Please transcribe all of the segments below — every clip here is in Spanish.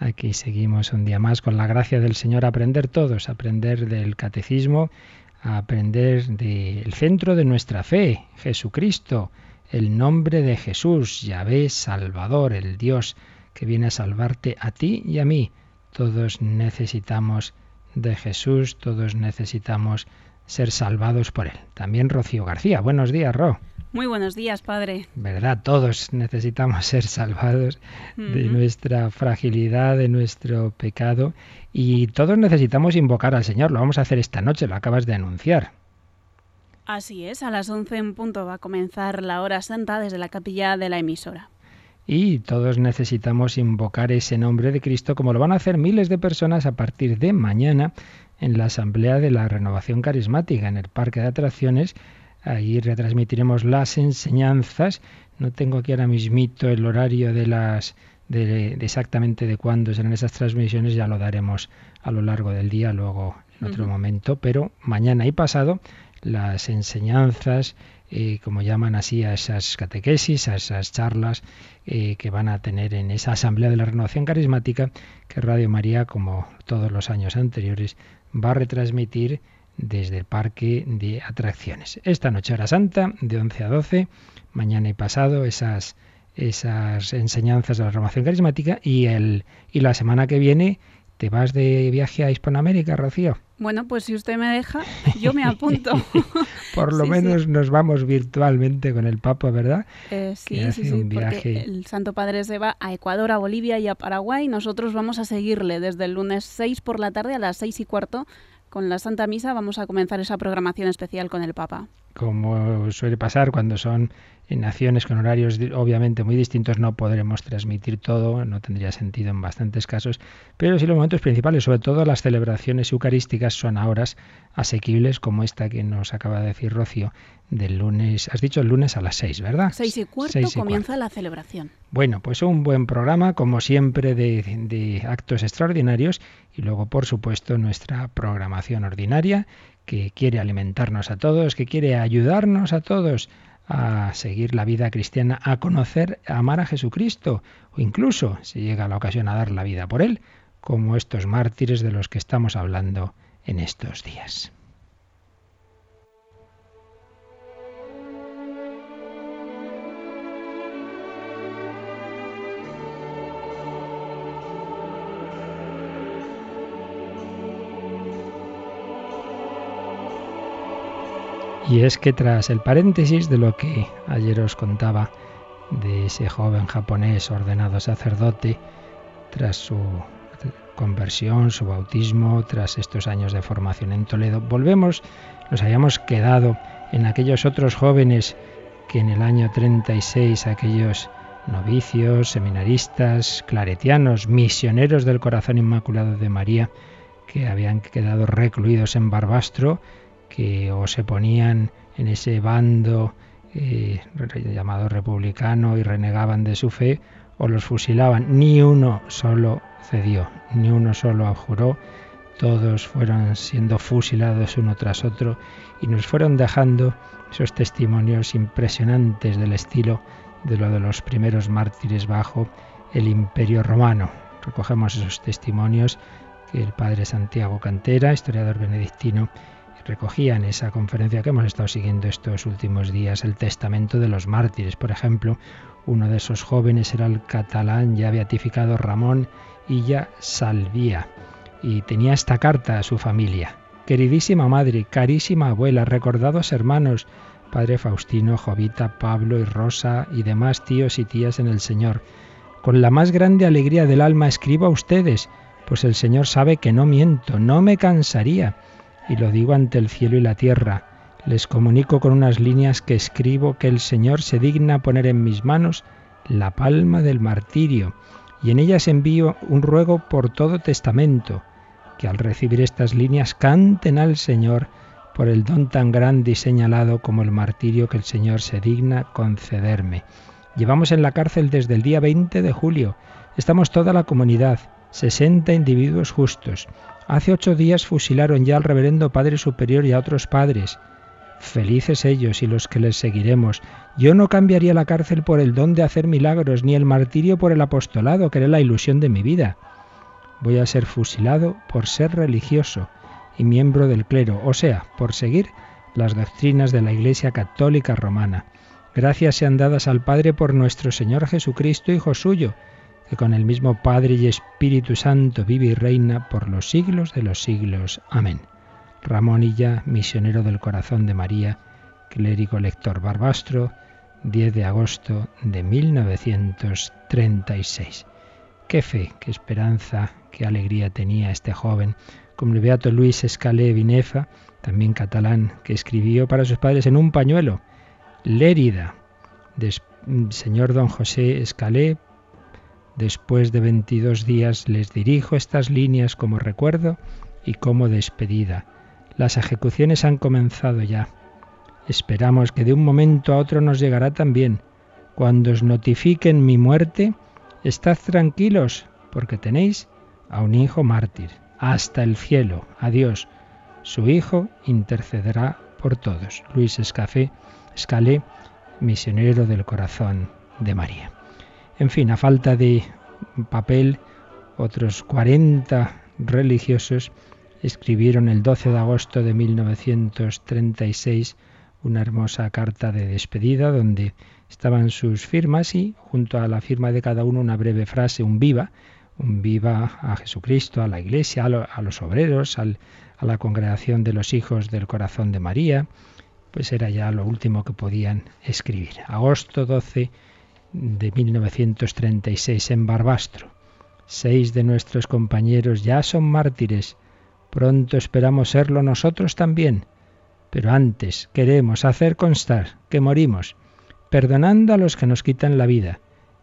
Aquí seguimos un día más con la gracia del Señor aprender todos, aprender del catecismo, aprender del centro de nuestra fe, Jesucristo, el nombre de Jesús, Yahvé Salvador, el Dios que viene a salvarte a ti y a mí. Todos necesitamos de Jesús, todos necesitamos ser salvados por Él. También Rocío García. Buenos días, Ro. Muy buenos días, Padre. ¿Verdad? Todos necesitamos ser salvados de nuestra fragilidad, de nuestro pecado, y todos necesitamos invocar al Señor. Lo vamos a hacer esta noche, lo acabas de anunciar. Así es, a las 11 en punto va a comenzar la hora santa desde la capilla de la emisora. Y todos necesitamos invocar ese nombre de Cristo, como lo van a hacer miles de personas a partir de mañana en la Asamblea de la Renovación Carismática, en el Parque de Atracciones, Ahí retransmitiremos las enseñanzas. No tengo aquí ahora mismito el horario de las de, exactamente de cuándo serán esas transmisiones, ya lo daremos a lo largo del día, luego en otro momento, pero mañana y pasado las enseñanzas, eh, como llaman así a esas catequesis, a esas charlas eh, que van a tener en esa Asamblea de la Renovación Carismática que Radio María, como todos los años anteriores, va a retransmitir desde el parque de atracciones. Esta noche hora santa, de 11 a 12, mañana y pasado, esas, esas enseñanzas de la renovación carismática y, el, y la semana que viene te vas de viaje a Hispanoamérica, Rocío. Bueno, pues si usted me deja, yo me apunto. Por lo menos nos vamos virtualmente con el Papa, ¿verdad? Eh, sí, sí, sí, porque el Santo Padre se va a Ecuador, a Bolivia y a Paraguay. Nosotros vamos a seguirle desde el lunes 6 por la tarde a las 6 y cuarto con la Santa Misa vamos a comenzar esa programación especial con el Papa. Como suele pasar cuando son en naciones con horarios obviamente muy distintos, no podremos transmitir todo, no tendría sentido en bastantes casos, pero sí los momentos principales, sobre todo las celebraciones eucarísticas, son a horas asequibles como esta que nos acaba de decir Rocío, del lunes, has dicho el lunes a las seis, ¿verdad? Seis y cuarto comienza la celebración. Bueno, pues un buen programa, como siempre, de, de actos extraordinarios y luego, por supuesto, nuestra programación ordinaria que quiere alimentarnos a todos, que quiere ayudarnos a todos a seguir la vida cristiana, a conocer, a amar a Jesucristo, o incluso, si llega la ocasión, a dar la vida por Él, como estos mártires de los que estamos hablando en estos días. Y es que tras el paréntesis de lo que ayer os contaba de ese joven japonés ordenado sacerdote, tras su conversión, su bautismo, tras estos años de formación en Toledo, volvemos, nos habíamos quedado en aquellos otros jóvenes que en el año 36, aquellos novicios, seminaristas, claretianos, misioneros del corazón inmaculado de María, que habían quedado recluidos en Barbastro, que o se ponían en ese bando eh, llamado republicano y renegaban de su fe, o los fusilaban. Ni uno solo cedió, ni uno solo abjuró. Todos fueron siendo fusilados uno tras otro y nos fueron dejando esos testimonios impresionantes del estilo de lo de los primeros mártires bajo el imperio romano. Recogemos esos testimonios que el padre Santiago Cantera, historiador benedictino, recogía en esa conferencia que hemos estado siguiendo estos últimos días, el testamento de los mártires. Por ejemplo, uno de esos jóvenes era el catalán ya beatificado Ramón Illa Salvía y tenía esta carta a su familia. Queridísima madre, carísima abuela, recordados hermanos, Padre Faustino, Jovita, Pablo y Rosa y demás tíos y tías en el Señor. Con la más grande alegría del alma escribo a ustedes, pues el Señor sabe que no miento, no me cansaría y lo digo ante el cielo y la tierra. Les comunico con unas líneas que escribo que el Señor se digna poner en mis manos la palma del martirio, y en ellas envío un ruego por todo testamento, que al recibir estas líneas canten al Señor por el don tan grande y señalado como el martirio que el Señor se digna concederme. Llevamos en la cárcel desde el día 20 de julio. Estamos toda la comunidad, 60 individuos justos. Hace ocho días fusilaron ya al reverendo Padre Superior y a otros padres. Felices ellos y los que les seguiremos. Yo no cambiaría la cárcel por el don de hacer milagros, ni el martirio por el apostolado, que era la ilusión de mi vida. Voy a ser fusilado por ser religioso y miembro del clero, o sea, por seguir las doctrinas de la Iglesia Católica Romana. Gracias sean dadas al Padre por nuestro Señor Jesucristo, Hijo suyo, que con el mismo Padre y Espíritu Santo vive y reina por los siglos de los siglos. Amén. Ramón Illa, misionero del corazón de María, clérigo lector Barbastro, 10 de agosto de 1936. Qué fe, qué esperanza, qué alegría tenía este joven, como el beato Luis Escalé Vinefa, también catalán, que escribió para sus padres en un pañuelo, Lérida, señor don José Escalé, después de 22 días les dirijo estas líneas como recuerdo y como despedida. Las ejecuciones han comenzado ya. Esperamos que de un momento a otro nos llegará también. Cuando os notifiquen mi muerte, estad tranquilos, porque tenéis a un hijo mártir. Hasta el cielo. Adiós. Su hijo intercederá por todos. Luis Escafé, Escalé, misionero del corazón de María. En fin, a falta de papel, otros 40 religiosos escribieron el 12 de agosto de 1936 una hermosa carta de despedida donde estaban sus firmas y junto a la firma de cada uno una breve frase, un viva, un viva a Jesucristo, a la Iglesia, a, los obreros, a la congregación de los hijos del corazón de María, pues era ya lo último que podían escribir. Agosto 12 de 1936 en Barbastro. Seis de nuestros compañeros ya son mártires Pronto esperamos serlo nosotros también. Pero antes queremos hacer constar que morimos, perdonando a los que nos quitan la vida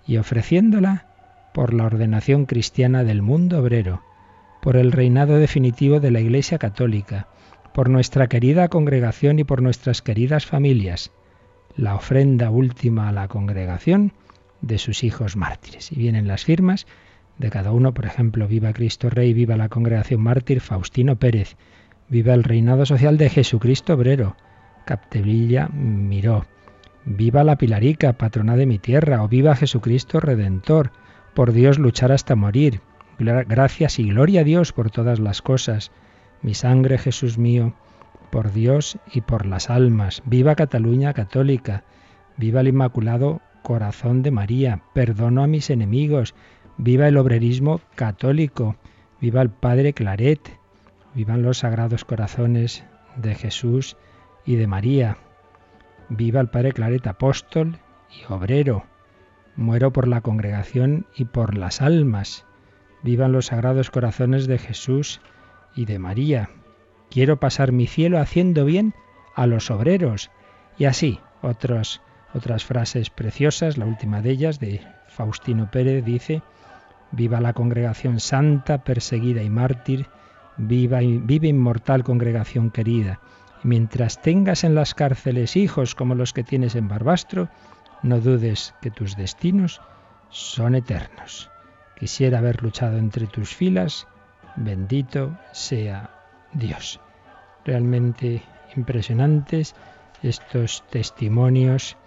y ofreciéndola por la ordenación cristiana del mundo obrero, por el reinado definitivo de la Iglesia Católica, por nuestra querida congregación y por nuestras queridas familias, la ofrenda última a la congregación de sus hijos mártires. Y vienen las firmas de cada uno, por ejemplo, viva Cristo Rey, viva la congregación mártir Faustino Pérez, viva el reinado social de Jesucristo Obrero, Captevilla Miró, viva la Pilarica, patrona de mi tierra, o viva Jesucristo Redentor, por Dios luchar hasta morir, gracias y gloria a Dios por todas las cosas, mi sangre Jesús mío, por Dios y por las almas, viva Cataluña católica, viva el Inmaculado Corazón de María, perdono a mis enemigos, Viva el obrerismo católico, viva el Padre Claret, vivan los sagrados corazones de Jesús y de María. Viva el Padre Claret, apóstol y obrero. Muero por la congregación y por las almas. Vivan los sagrados corazones de Jesús y de María. Quiero pasar mi cielo haciendo bien a los obreros. Y así, otros, otras frases preciosas, la última de ellas de Faustino Pérez dice, Viva la congregación santa, perseguida y mártir, viva vive inmortal congregación querida. Y mientras tengas en las cárceles hijos como los que tienes en Barbastro, no dudes que tus destinos son eternos. Quisiera haber luchado entre tus filas, bendito sea Dios. Realmente impresionantes estos testimonios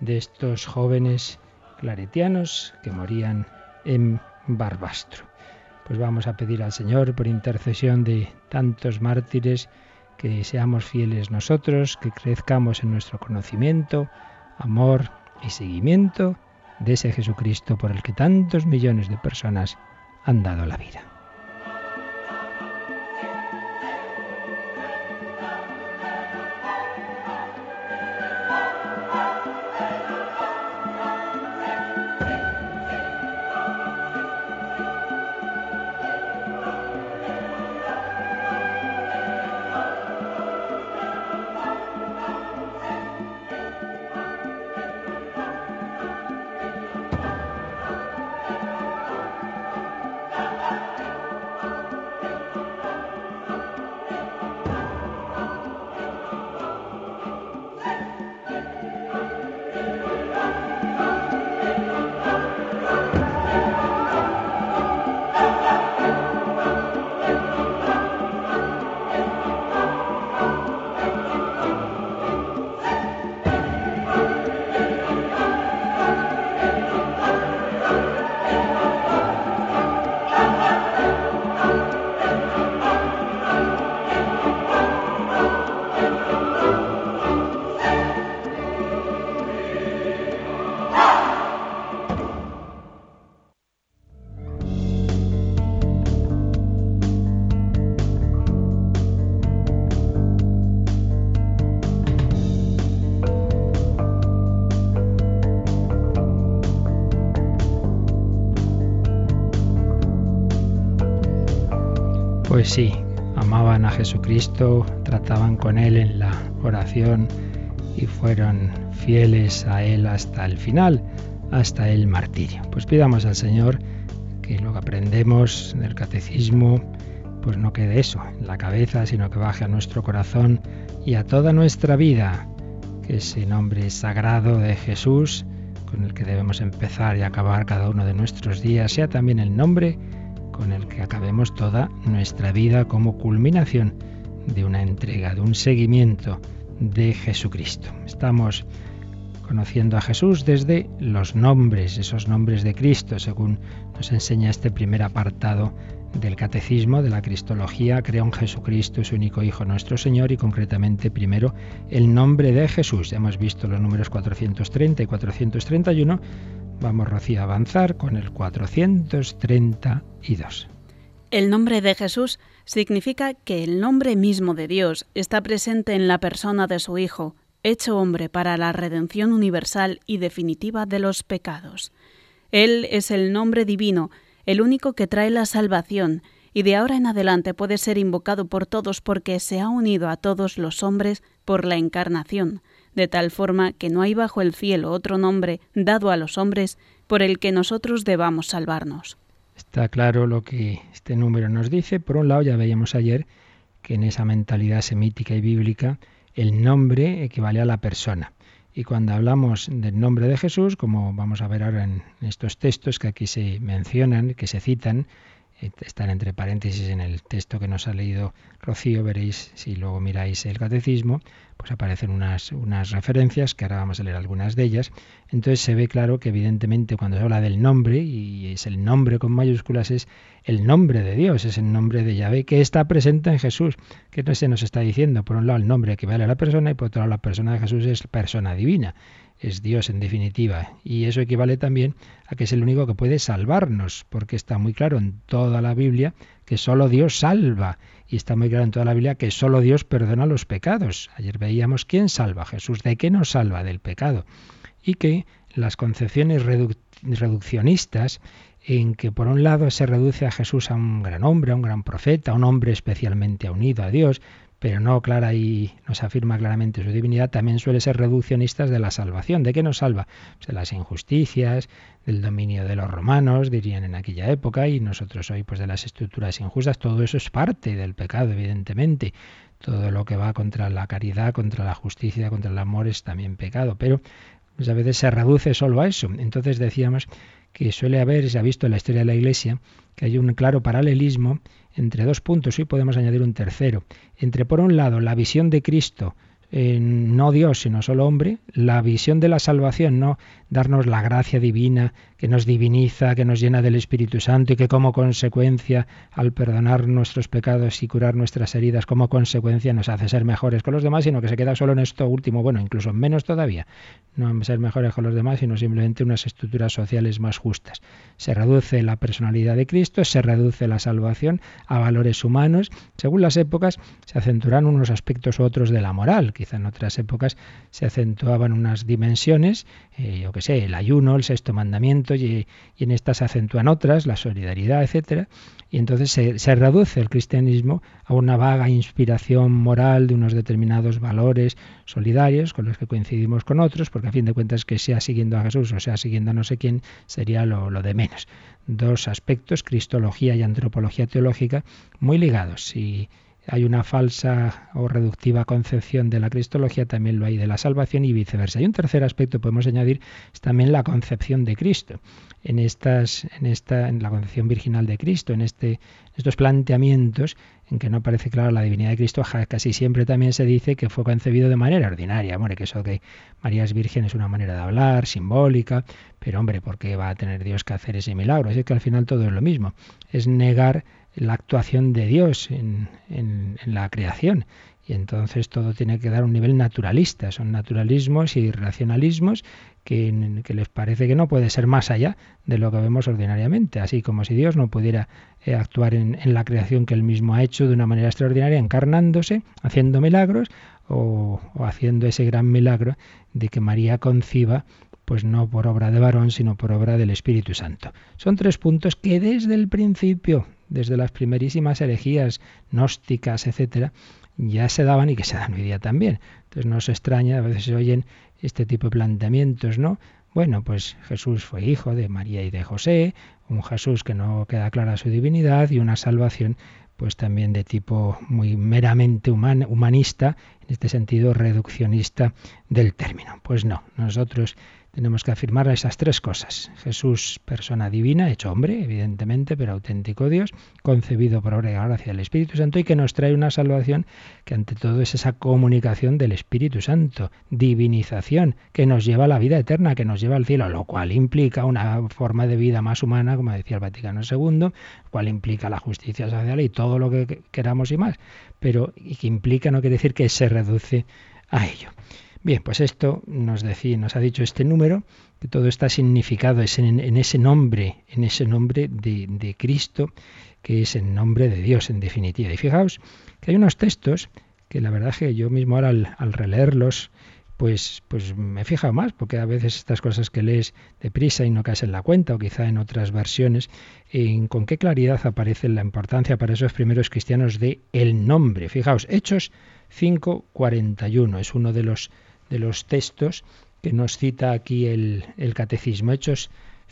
de estos jóvenes claretianos que morían en Barbastro. Pues vamos a pedir al Señor por intercesión de tantos mártires que seamos fieles nosotros, que crezcamos en nuestro conocimiento, amor y seguimiento de ese Jesucristo por el que tantos millones de personas han dado la vida. Sí, amaban a Jesucristo, trataban con Él en la oración y fueron fieles a Él hasta el final, hasta el martirio. Pues pidamos al Señor que lo que aprendemos del catecismo, pues no quede eso en la cabeza, sino que baje a nuestro corazón y a toda nuestra vida, que ese nombre sagrado de Jesús, con el que debemos empezar y acabar cada uno de nuestros días, sea también el nombre con el que acabemos toda nuestra vida como culminación de una entrega, de un seguimiento de Jesucristo. Estamos conociendo a Jesús desde los nombres, esos nombres de Cristo, según nos enseña este primer apartado del Catecismo de la Cristología, creo en Jesucristo, su único Hijo nuestro Señor, y concretamente primero el nombre de Jesús. Ya hemos visto los números 430 y 431 Vamos, Rocío, a avanzar con el 432. El nombre de Jesús significa que el nombre mismo de Dios está presente en la persona de su Hijo, hecho hombre para la redención universal y definitiva de los pecados. Él es el nombre divino, el único que trae la salvación, y de ahora en adelante puede ser invocado por todos porque se ha unido a todos los hombres por la encarnación de tal forma que no hay bajo el cielo otro nombre dado a los hombres por el que nosotros debamos salvarnos. Está claro lo que este número nos dice. Por un lado, ya veíamos ayer que en esa mentalidad semítica y bíblica el nombre equivale a la persona. Y cuando hablamos del nombre de Jesús, como vamos a ver ahora en estos textos que aquí se mencionan, que se citan, están entre paréntesis en el texto que nos ha leído Rocío, veréis si luego miráis el catecismo, pues aparecen unas, unas referencias, que ahora vamos a leer algunas de ellas. Entonces se ve claro que evidentemente cuando se habla del nombre, y es el nombre con mayúsculas, es el nombre de Dios, es el nombre de Yahvé que está presente en Jesús. que no se nos está diciendo? Por un lado el nombre equivale a la persona y por otro lado la persona de Jesús es persona divina es Dios en definitiva. Y eso equivale también a que es el único que puede salvarnos, porque está muy claro en toda la Biblia que solo Dios salva. Y está muy claro en toda la Biblia que solo Dios perdona los pecados. Ayer veíamos quién salva, Jesús. ¿De qué nos salva? Del pecado. Y que las concepciones reduccionistas en que por un lado se reduce a Jesús a un gran hombre, a un gran profeta, a un hombre especialmente unido a Dios, pero no clara y nos afirma claramente su divinidad, también suele ser reduccionistas de la salvación. ¿De qué nos salva? Pues de las injusticias, del dominio de los romanos, dirían en aquella época, y nosotros hoy pues de las estructuras injustas. Todo eso es parte del pecado, evidentemente. Todo lo que va contra la caridad, contra la justicia, contra el amor es también pecado, pero pues a veces se reduce solo a eso. Entonces decíamos que suele haber, se ha visto en la historia de la Iglesia, que hay un claro paralelismo entre dos puntos, y podemos añadir un tercero, entre por un lado la visión de Cristo no Dios, sino solo hombre, la visión de la salvación, no darnos la gracia divina que nos diviniza, que nos llena del Espíritu Santo y que como consecuencia, al perdonar nuestros pecados y curar nuestras heridas, como consecuencia nos hace ser mejores con los demás, sino que se queda solo en esto último, bueno, incluso menos todavía, no ser mejores con los demás, sino simplemente unas estructuras sociales más justas. Se reduce la personalidad de Cristo, se reduce la salvación a valores humanos, según las épocas se acentuarán unos aspectos u otros de la moral, en otras épocas se acentuaban unas dimensiones, eh, yo que sé, el ayuno, el sexto mandamiento, y, en estas se acentúan otras, la solidaridad, etcétera, y entonces se, se, reduce el cristianismo a una vaga inspiración moral de unos determinados valores solidarios con los que coincidimos con otros, porque a fin de cuentas que sea siguiendo a Jesús o sea siguiendo a no sé quién sería lo, lo de menos. Dos aspectos, cristología y antropología teológica, muy ligados. Y hay una falsa o reductiva concepción de la cristología, también lo hay de la salvación y viceversa. Y un tercer aspecto podemos añadir es también la concepción de Cristo. En estas, en esta, en la concepción virginal de Cristo, en este, estos planteamientos en que no aparece claro la divinidad de Cristo, casi siempre también se dice que fue concebido de manera ordinaria. Hombre, que eso que María es virgen es una manera de hablar, simbólica, pero hombre, ¿por qué va a tener Dios que hacer ese milagro? Es que al final todo es lo mismo. Es negar la actuación de Dios en, la creación. Y entonces todo tiene que dar un nivel naturalista. Son naturalismos y racionalismos que, les parece que no puede ser más allá de lo que vemos ordinariamente. Así como si Dios no pudiera eh, actuar en, la creación que él mismo ha hecho de una manera extraordinaria, encarnándose, haciendo milagros o, o haciendo ese gran milagro de que María conciba pues no por obra de varón, sino por obra del Espíritu Santo. Son tres puntos que desde el principio desde las primerísimas herejías gnósticas, etcétera, ya se daban y que se dan hoy día también. Entonces no se extraña, a veces se oyen este tipo de planteamientos, ¿no? Bueno, pues Jesús fue hijo de María y de José, un Jesús que no queda clara su divinidad y una salvación pues también de tipo muy meramente humanista, en este sentido reduccionista del término. Pues no, nosotros tenemos que afirmar esas tres cosas. Jesús, persona divina, hecho hombre, evidentemente, pero auténtico Dios, concebido por obra y gracia del Espíritu Santo y que nos trae una salvación que ante todo es esa comunicación del Espíritu Santo, divinización, que nos lleva a la vida eterna, que nos lleva al cielo, lo cual implica una forma de vida más humana, como decía el Vaticano II, lo cual implica la justicia social y todo lo que queramos y más, pero y que implica no quiere decir que se reduce a ello. Bien, pues esto nos decía, nos ha dicho este número, que todo está significado en, ese nombre, en ese nombre de, Cristo, que es el nombre de Dios en definitiva. Y fijaos que hay unos textos que la verdad es que yo mismo ahora al, releerlos, pues, pues me he fijado más, porque a veces estas cosas que lees deprisa y no caes en la cuenta, o quizá en otras versiones, en con qué claridad aparece la importancia para esos primeros cristianos de el nombre. Fijaos, Hechos 5.41 es uno de los de los textos que nos cita aquí el, Catecismo, Hechos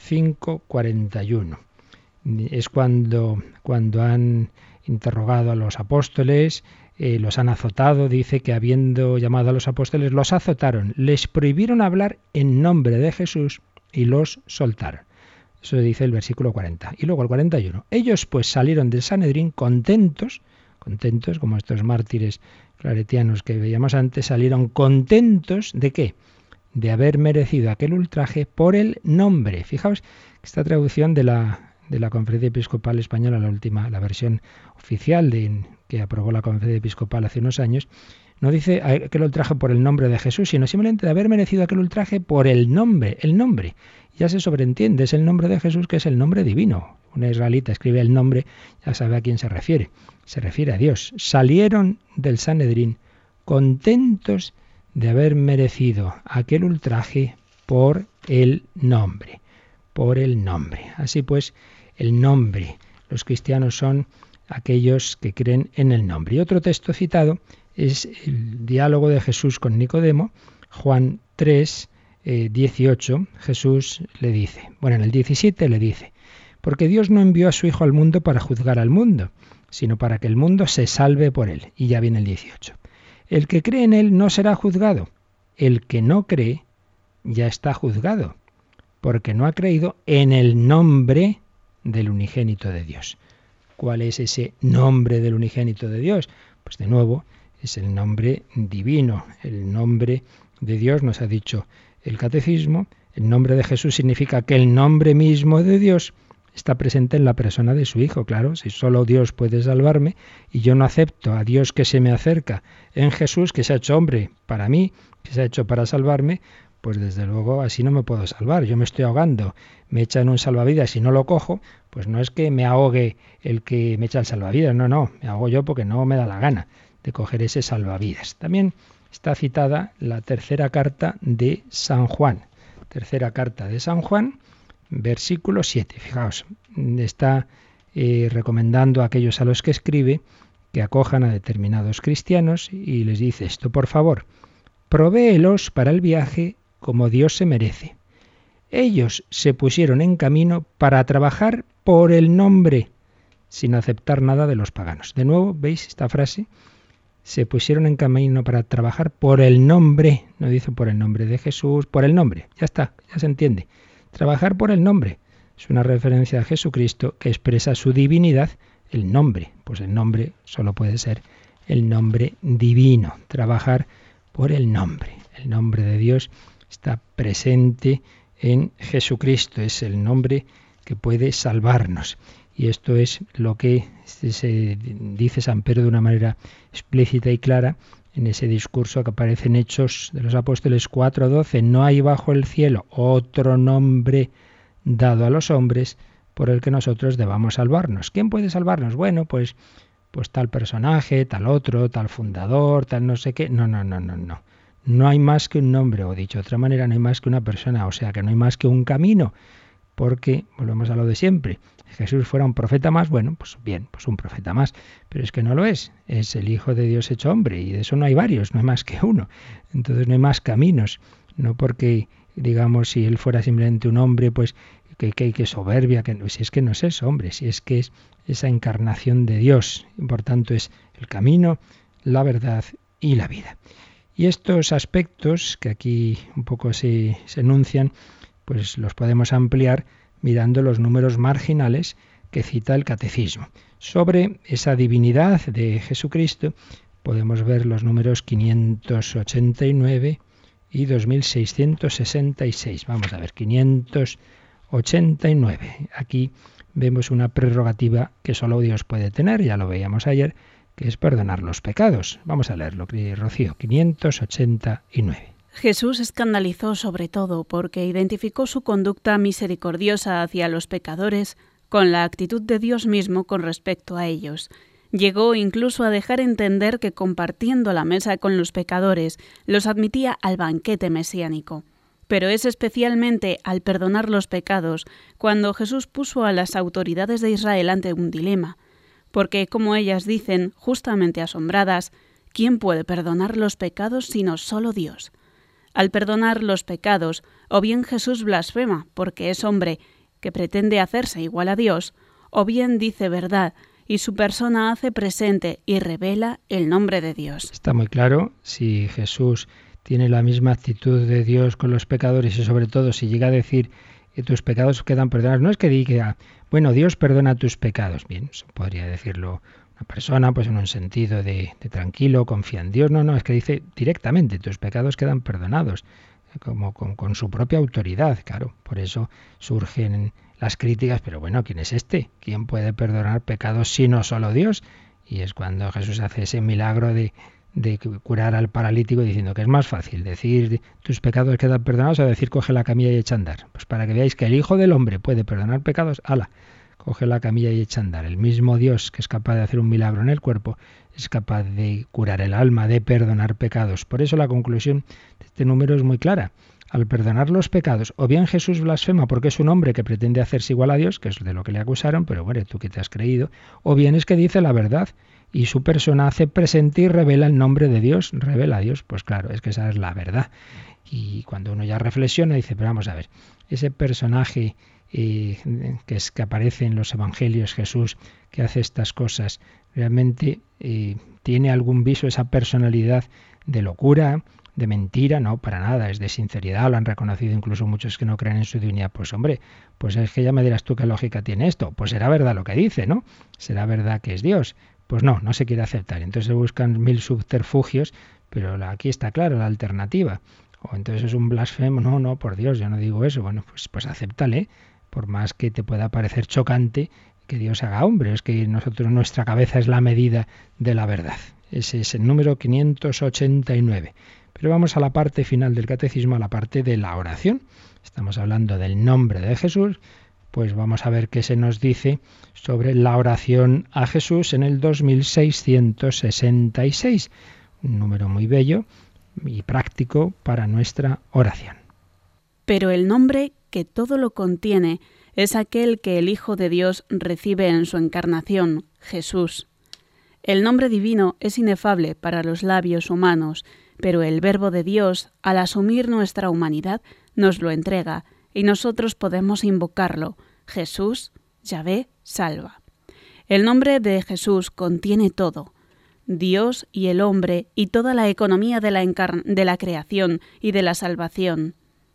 5.41. Es cuando, cuando han interrogado a los apóstoles, eh, los han azotado, dice que habiendo llamado a los apóstoles, los azotaron, les prohibieron hablar en nombre de Jesús y los soltaron. Eso dice el versículo 40. Y luego el 41. Ellos pues salieron del Sanedrín contentos, contentos como estos mártires claretianos que veíamos antes salieron contentos de qué? De haber merecido aquel ultraje por el nombre. Fijaos esta traducción de la, de la Conferencia Episcopal Española, la última, la versión oficial de, que aprobó la Conferencia Episcopal hace unos años, no dice aquel ultraje por el nombre de Jesús, sino simplemente de haber merecido aquel ultraje por el nombre, el nombre. Ya se sobreentiende, es el nombre de Jesús que es el nombre divino. Un israelita escribe el nombre, ya sabe a quién se refiere se refiere a Dios, salieron del Sanedrín contentos de haber merecido aquel ultraje por el nombre, por el nombre. Así pues, el nombre. Los cristianos son aquellos que creen en el nombre. Y otro texto citado es el diálogo de Jesús con Nicodemo, Juan 3, 18. Eh, Jesús le dice, bueno, en el 17 le dice, porque Dios no envió a su Hijo al mundo para juzgar al mundo, sino para que el mundo se salve por él. Y ya viene el 18. El que cree en él no será juzgado. El que no cree ya está juzgado, porque no ha creído en el nombre del unigénito de Dios. ¿Cuál es ese nombre del unigénito de Dios? Pues de nuevo es el nombre divino, el nombre de Dios, nos ha dicho el catecismo. El nombre de Jesús significa que el nombre mismo de Dios está presente en la persona de su Hijo. Claro, si solo Dios puede salvarme y yo no acepto a Dios que se me acerca en Jesús, que se ha hecho hombre para mí, que se ha hecho para salvarme, pues desde luego así no me puedo salvar. Yo me estoy ahogando, me echan un salvavidas y no lo cojo, pues no es que me ahogue el que me echa el salvavidas, no, no, me ahogo yo porque no me da la gana de coger ese salvavidas. También está citada la tercera carta de San Juan. Tercera carta de San Juan, versículo 7. Fijaos, está eh, recomendando a aquellos a los que escribe que acojan a determinados cristianos y les dice esto, por favor, provéelos para el viaje como Dios se merece. Ellos se pusieron en camino para trabajar por el nombre, sin aceptar nada de los paganos. De nuevo, ¿veis esta frase? Se pusieron en camino para trabajar por el nombre, no dice por el nombre de Jesús, por el nombre. Ya está, ya se entiende. Trabajar por el nombre. Es una referencia a Jesucristo que expresa su divinidad, el nombre. Pues el nombre solo puede ser el nombre divino. Trabajar por el nombre. El nombre de Dios está presente en Jesucristo. Es el nombre que puede salvarnos. Y esto es lo que se dice San Pedro de una manera explícita y clara en ese discurso que aparece en Hechos de los Apóstoles 4:12, no hay bajo el cielo otro nombre dado a los hombres por el que nosotros debamos salvarnos. ¿Quién puede salvarnos? Bueno, pues pues tal personaje, tal otro, tal fundador, tal no sé qué. No, no, no, no, no. No hay más que un nombre, o dicho de otra manera, no hay más que una persona, o sea que no hay más que un camino porque volvemos a lo de siempre. Jesús fuera un profeta más, bueno, pues bien, pues un profeta más, pero es que no lo es, es el Hijo de Dios hecho hombre y de eso no hay varios, no hay más que uno. Entonces no hay más caminos, no porque digamos si él fuera simplemente un hombre, pues que, que, que soberbia, que si es que no es eso, hombre, si es que es esa encarnación de Dios, y por tanto es el camino, la verdad y la vida. Y estos aspectos que aquí un poco se enuncian, pues los podemos ampliar mirando los números marginales que cita el catecismo. Sobre esa divinidad de Jesucristo podemos ver los números 589 y 2666. Vamos a ver, 589. Aquí vemos una prerrogativa que solo Dios puede tener, ya lo veíamos ayer, que es perdonar los pecados. Vamos a leerlo, Rocío, 589. Jesús escandalizó sobre todo porque identificó su conducta misericordiosa hacia los pecadores con la actitud de Dios mismo con respecto a ellos. Llegó incluso a dejar entender que compartiendo la mesa con los pecadores los admitía al banquete mesiánico. Pero es especialmente al perdonar los pecados cuando Jesús puso a las autoridades de Israel ante un dilema, porque, como ellas dicen, justamente asombradas, ¿quién puede perdonar los pecados sino solo Dios? Al perdonar los pecados, o bien Jesús blasfema porque es hombre que pretende hacerse igual a Dios, o bien dice verdad y su persona hace presente y revela el nombre de Dios. Está muy claro, si Jesús tiene la misma actitud de Dios con los pecadores y sobre todo si llega a decir que tus pecados quedan perdonados, no es que diga, bueno, Dios perdona tus pecados, bien, podría decirlo una persona, pues en un sentido de, tranquilo, confía en Dios, no, no, es que dice directamente, tus pecados quedan perdonados, como con, su propia autoridad, claro, por eso surgen las críticas, pero bueno, ¿quién es este? ¿Quién puede perdonar pecados sino solo Dios? Y es cuando Jesús hace ese milagro de curar al paralítico diciendo que es más fácil decir tus pecados quedan perdonados o decir coge la camilla y echa a andar. Pues para que veáis que el Hijo del Hombre puede perdonar pecados, ala, coge la camilla y echa a andar. El mismo Dios que es capaz de hacer un milagro en el cuerpo es capaz de curar el alma, de perdonar pecados. Por eso la conclusión de este número es muy clara. Al perdonar los pecados, o bien Jesús blasfema porque es un hombre que pretende hacerse igual a Dios, que es de lo que le acusaron, pero bueno, tú que te has creído, o bien es que dice la verdad y su persona hace presente y revela el nombre de Dios, revela a Dios, pues claro, es que esa es la verdad. Y cuando uno ya reflexiona, dice, pero vamos a ver, ese personaje eh, que, es, que aparece en los evangelios, Jesús, que hace estas cosas, realmente eh, tiene algún viso esa personalidad de locura, de mentira, no, para nada, es de sinceridad, lo han reconocido incluso muchos que no creen en su divinidad. Pues hombre, pues es que ya me dirás tú qué lógica tiene esto. Pues será verdad lo que dice, ¿no? Será verdad que es Dios. Pues no, no se quiere aceptar. Entonces buscan mil subterfugios, pero aquí está clara la alternativa. O entonces es un blasfemo, no, no, por Dios, yo no digo eso. Bueno, pues, pues acéptale, por más que te pueda parecer chocante que Dios haga hombre, es que nosotros nuestra cabeza es la medida de la verdad. Ese es el número 589. Pero vamos a la parte final del catecismo, a la parte de la oración. Estamos hablando del nombre de Jesús, pues vamos a ver qué se nos dice sobre la oración a Jesús en el 2666, un número muy bello y práctico para nuestra oración. Pero el nombre que todo lo contiene es aquel que el Hijo de Dios recibe en su encarnación, Jesús. El nombre divino es inefable para los labios humanos, pero el Verbo de Dios, al asumir nuestra humanidad, nos lo entrega y nosotros podemos invocarlo. Jesús, Yahvé, salva. El nombre de Jesús contiene todo. Dios y el hombre y toda la economía de la, de la creación y de la salvación.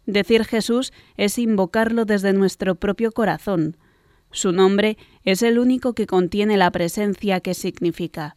Decir Jesús es invocarlo desde nuestro propio corazón. Su nombre es el único que contiene la presencia que significa.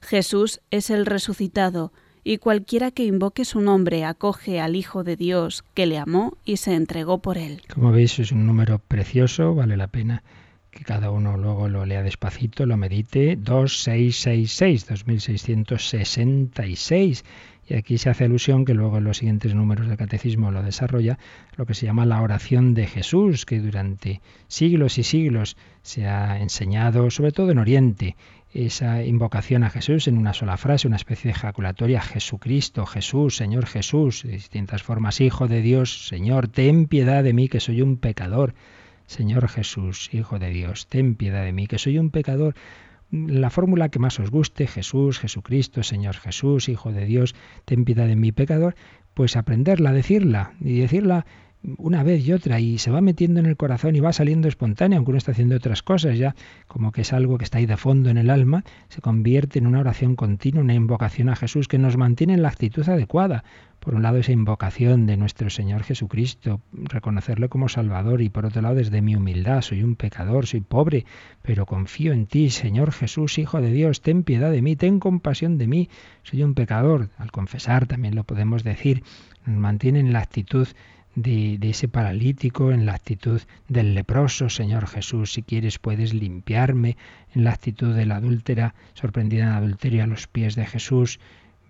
Jesús es el resucitado, y cualquiera que invoque su nombre acoge al Hijo de Dios que le amó y se entregó por él. Como veis es un número precioso, vale la pena que cada uno luego lo lea despacito, lo medite, 2666, 2666. Y aquí se hace alusión, que luego en los siguientes números del catecismo lo desarrolla, lo que se llama la oración de Jesús, que durante siglos y siglos se ha enseñado, sobre todo en Oriente, esa invocación a Jesús en una sola frase, una especie de ejaculatoria, Jesucristo, Jesús, Señor Jesús, de distintas formas, Hijo de Dios, Señor, ten piedad de mí que soy un pecador. Señor Jesús, Hijo de Dios, ten piedad de mí, que soy un pecador la fórmula que más os guste, Jesús, Jesucristo, Señor Jesús, Hijo de Dios, ten piedad de mi pecador, pues aprenderla, decirla y decirla una vez y otra y se va metiendo en el corazón y va saliendo espontánea, aunque uno está haciendo otras cosas ya, como que es algo que está ahí de fondo en el alma, se convierte en una oración continua, una invocación a Jesús que nos mantiene en la actitud adecuada. Por un lado esa invocación de nuestro Señor Jesucristo, reconocerle como Salvador y por otro lado desde mi humildad, soy un pecador, soy pobre, pero confío en ti, Señor Jesús, Hijo de Dios, ten piedad de mí, ten compasión de mí, soy un pecador. Al confesar también lo podemos decir, nos mantiene en la actitud de, ese paralítico, en la actitud del leproso, Señor Jesús, si quieres puedes limpiarme, en la actitud de la adúltera, sorprendida en adulterio a los pies de Jesús,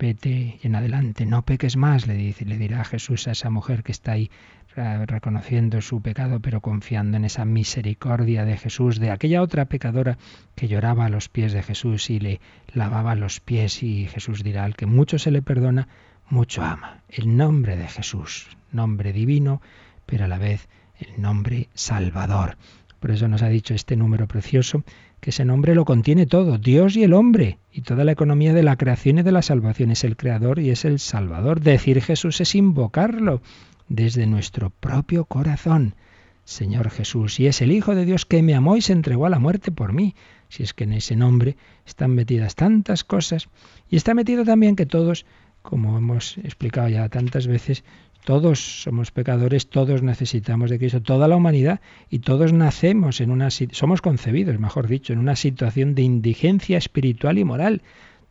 vete en adelante, no peques más, le dice, le dirá Jesús a esa mujer que está ahí reconociendo su pecado, pero confiando en esa misericordia de Jesús, de aquella otra pecadora que lloraba a los pies de Jesús y le lavaba los pies, y Jesús dirá, al que mucho se le perdona, mucho ama. El nombre de Jesús, nombre divino, pero a la vez el nombre salvador. Por eso nos ha dicho este número precioso que ese nombre lo contiene todo, Dios y el hombre, y toda la economía de la creación y de la salvación. Es el creador y es el salvador. Decir Jesús es invocarlo desde nuestro propio corazón. Señor Jesús, y es el Hijo de Dios que me amó y se entregó a la muerte por mí. Si es que en ese nombre están metidas tantas cosas, y está metido también que todos como hemos explicado ya tantas veces, todos somos pecadores, todos necesitamos de Cristo, toda la humanidad, y todos nacemos en una somos concebidos, mejor dicho, en una situación de indigencia espiritual y moral.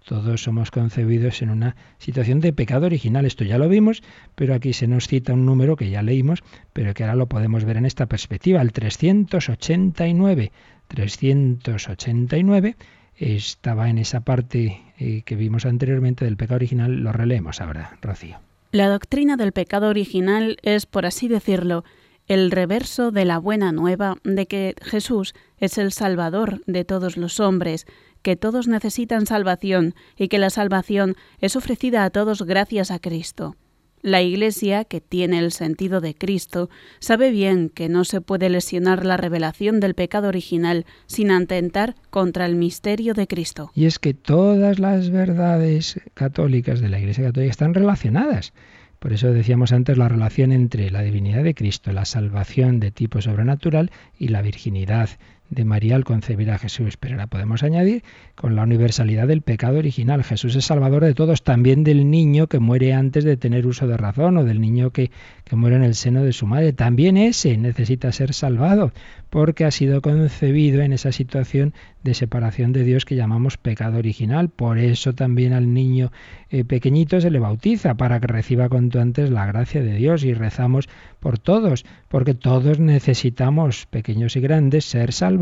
Todos somos concebidos en una situación de pecado original. Esto ya lo vimos, pero aquí se nos cita un número que ya leímos, pero que ahora lo podemos ver en esta perspectiva, el 389. 389 estaba en esa parte eh, que vimos anteriormente del pecado original, lo releemos ahora, Rocío. La doctrina del pecado original es, por así decirlo, el reverso de la buena nueva de que Jesús es el Salvador de todos los hombres, que todos necesitan salvación y que la salvación es ofrecida a todos gracias a Cristo. La Iglesia, que tiene el sentido de Cristo, sabe bien que no se puede lesionar la revelación del pecado original sin atentar contra el misterio de Cristo. Y es que todas las verdades católicas de la Iglesia católica están relacionadas. Por eso decíamos antes la relación entre la divinidad de Cristo, la salvación de tipo sobrenatural y la virginidad de María al concebir a Jesús. Pero la podemos añadir con la universalidad del pecado original. Jesús es salvador de todos, también del niño que muere antes de tener uso de razón o del niño que, que muere en el seno de su madre. También ese necesita ser salvado porque ha sido concebido en esa situación de separación de Dios que llamamos pecado original. Por eso también al niño eh, pequeñito se le bautiza para que reciba cuanto antes la gracia de Dios y rezamos por todos, porque todos necesitamos, pequeños y grandes, ser salvados.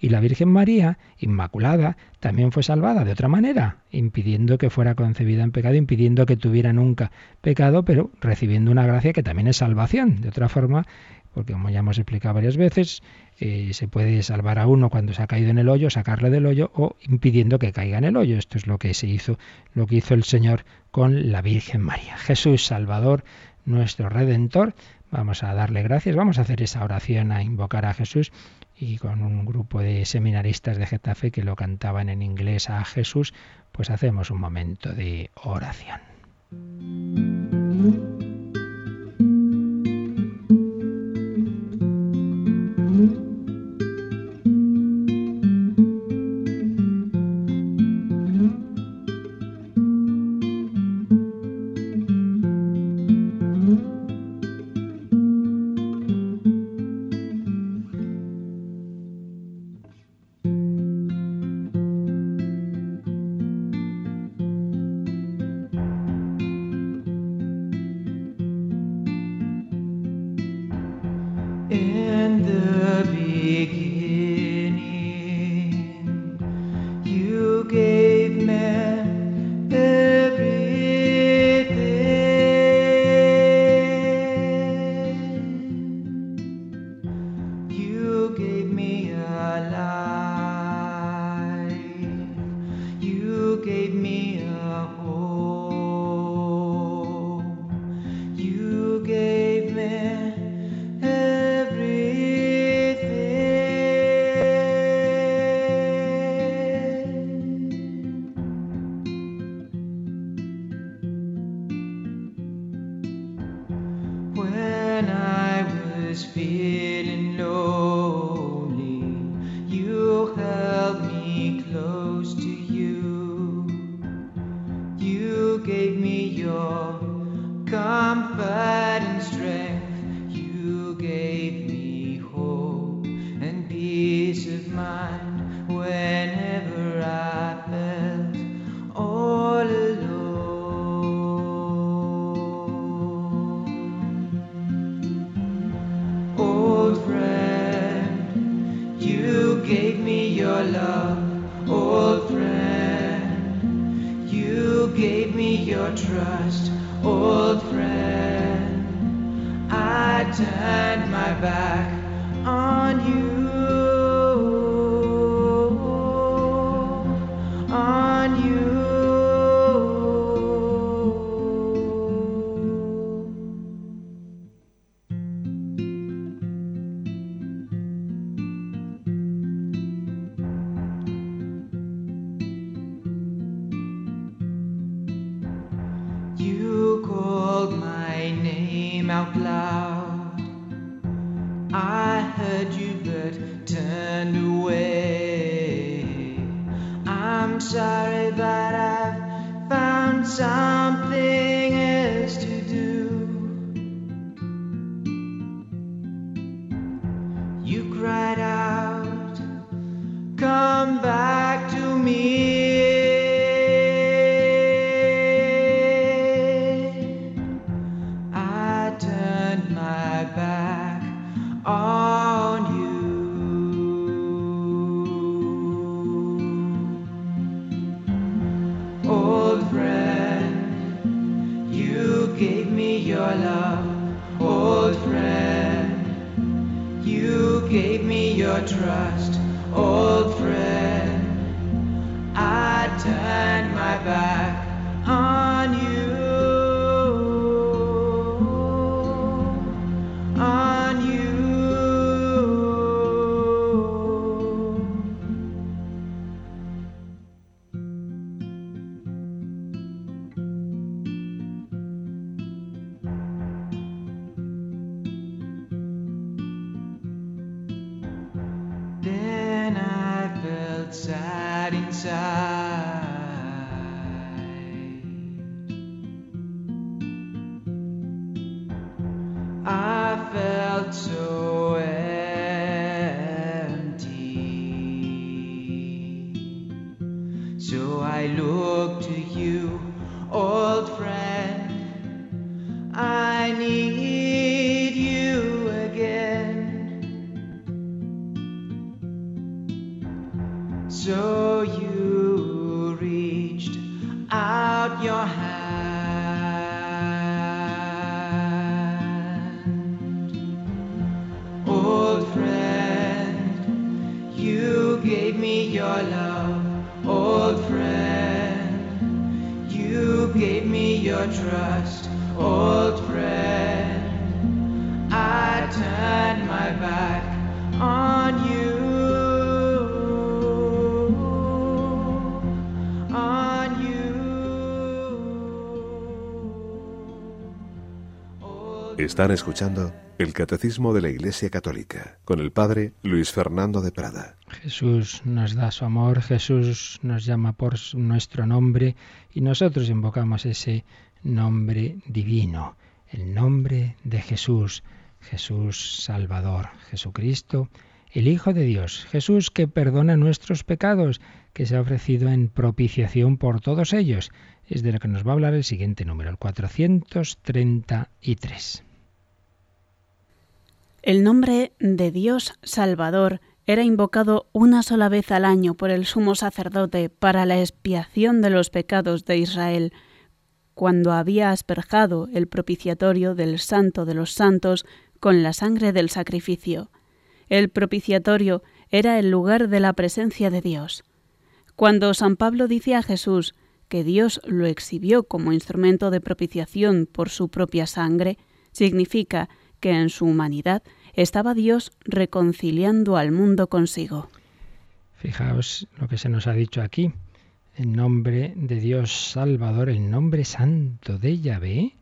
Y la Virgen María, Inmaculada, también fue salvada de otra manera, impidiendo que fuera concebida en pecado, impidiendo que tuviera nunca pecado, pero recibiendo una gracia que también es salvación. De otra forma, porque como ya hemos explicado varias veces, eh, se puede salvar a uno cuando se ha caído en el hoyo, sacarle del hoyo o impidiendo que caiga en el hoyo. Esto es lo que se hizo, lo que hizo el Señor con la Virgen María. Jesús Salvador, nuestro Redentor. Vamos a darle gracias, vamos a hacer esa oración a invocar a Jesús y con un grupo de seminaristas de Getafe que lo cantaban en inglés a Jesús, pues hacemos un momento de oración. Your trust, old friend. I turned my back Están escuchando el Catecismo de la Iglesia Católica con el Padre Luis Fernando de Prada. Jesús nos da su amor, Jesús nos llama por nuestro nombre y nosotros invocamos ese nombre divino, el nombre de Jesús, Jesús Salvador, Jesucristo, el Hijo de Dios, Jesús que perdona nuestros pecados, que se ha ofrecido en propiciación por todos ellos. Es de lo que nos va a hablar el siguiente número, el 433. El nombre de Dios Salvador era invocado una sola vez al año por el sumo sacerdote para la expiación de los pecados de Israel, cuando había asperjado el propiciatorio del Santo de los Santos con la sangre del sacrificio. El propiciatorio era el lugar de la presencia de Dios. Cuando San Pablo dice a Jesús que Dios lo exhibió como instrumento de propiciación por su propia sangre, significa que en su humanidad estaba Dios reconciliando al mundo consigo. Fijaos lo que se nos ha dicho aquí. En nombre de Dios Salvador, el nombre santo de Yahvé,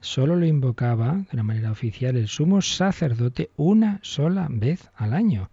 solo lo invocaba de una manera oficial el sumo sacerdote una sola vez al año.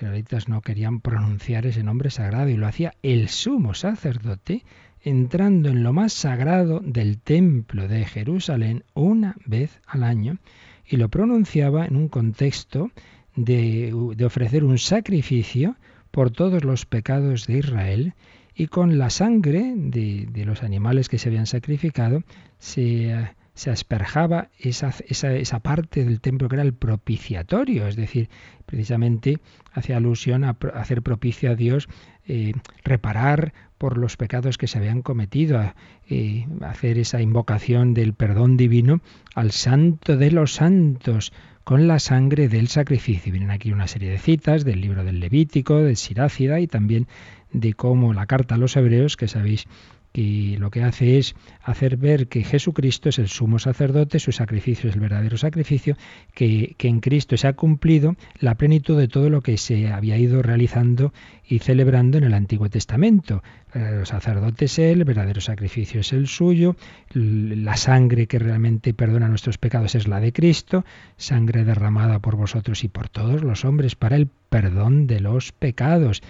Los no querían pronunciar ese nombre sagrado y lo hacía el sumo sacerdote entrando en lo más sagrado del templo de Jerusalén una vez al año y lo pronunciaba en un contexto de, ofrecer un sacrificio por todos los pecados de Israel y con la sangre de, los animales que se habían sacrificado se se asperjaba esa, esa, esa, parte del templo que era el propiciatorio, es decir, precisamente hace alusión a, hacer propicio a Dios, eh, reparar por los pecados que se habían cometido, a, eh, hacer esa invocación del perdón divino al santo de los santos con la sangre del sacrificio. Vienen aquí una serie de citas del libro del Levítico, de Sirácida y también de cómo la carta a los hebreos, que sabéis que lo que hace es hacer ver que Jesucristo es el sumo sacerdote, su sacrificio es el verdadero sacrificio, que, que, en Cristo se ha cumplido la plenitud de todo lo que se había ido realizando y celebrando en el Antiguo Testamento. El sacerdote es Él, el verdadero sacrificio es el suyo, la sangre que realmente perdona nuestros pecados es la de Cristo, sangre derramada por vosotros y por todos los hombres para el perdón de los pecados.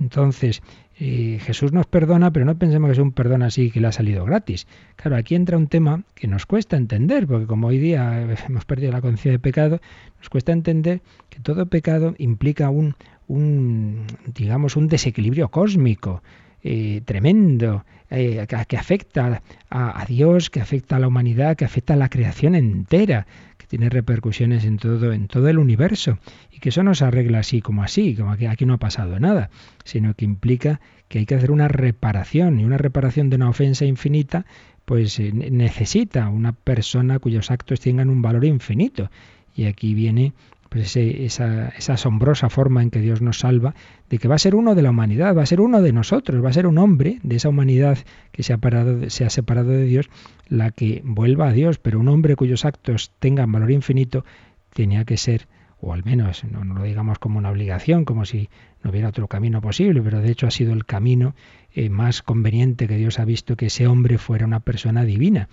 Entonces, Jesús nos perdona, pero no pensemos que es un perdón así que le ha salido gratis. Claro, aquí entra un tema que nos cuesta entender, porque como hoy día hemos perdido la conciencia de pecado, nos cuesta entender que todo pecado implica un, un digamos, un desequilibrio cósmico. Eh, tremendo, eh, que, afecta a, Dios, que afecta a la humanidad, que afecta a la creación entera, que tiene repercusiones en todo, en todo el universo, y que eso no se arregla así como así, como que aquí no ha pasado nada, sino que implica que hay que hacer una reparación, y una reparación de una ofensa infinita, pues eh, necesita una persona cuyos actos tengan un valor infinito. Y aquí viene pues esa, esa, asombrosa forma en que Dios nos salva, de que va a ser uno de la humanidad, va a ser uno de nosotros, va a ser un hombre de esa humanidad que se ha, parado, se ha separado de Dios, la que vuelva a Dios, pero un hombre cuyos actos tengan valor infinito tenía que ser, o al menos no, no lo digamos como una obligación, como si no hubiera otro camino posible, pero de hecho ha sido el camino eh, más conveniente que Dios ha visto que ese hombre fuera una persona divina,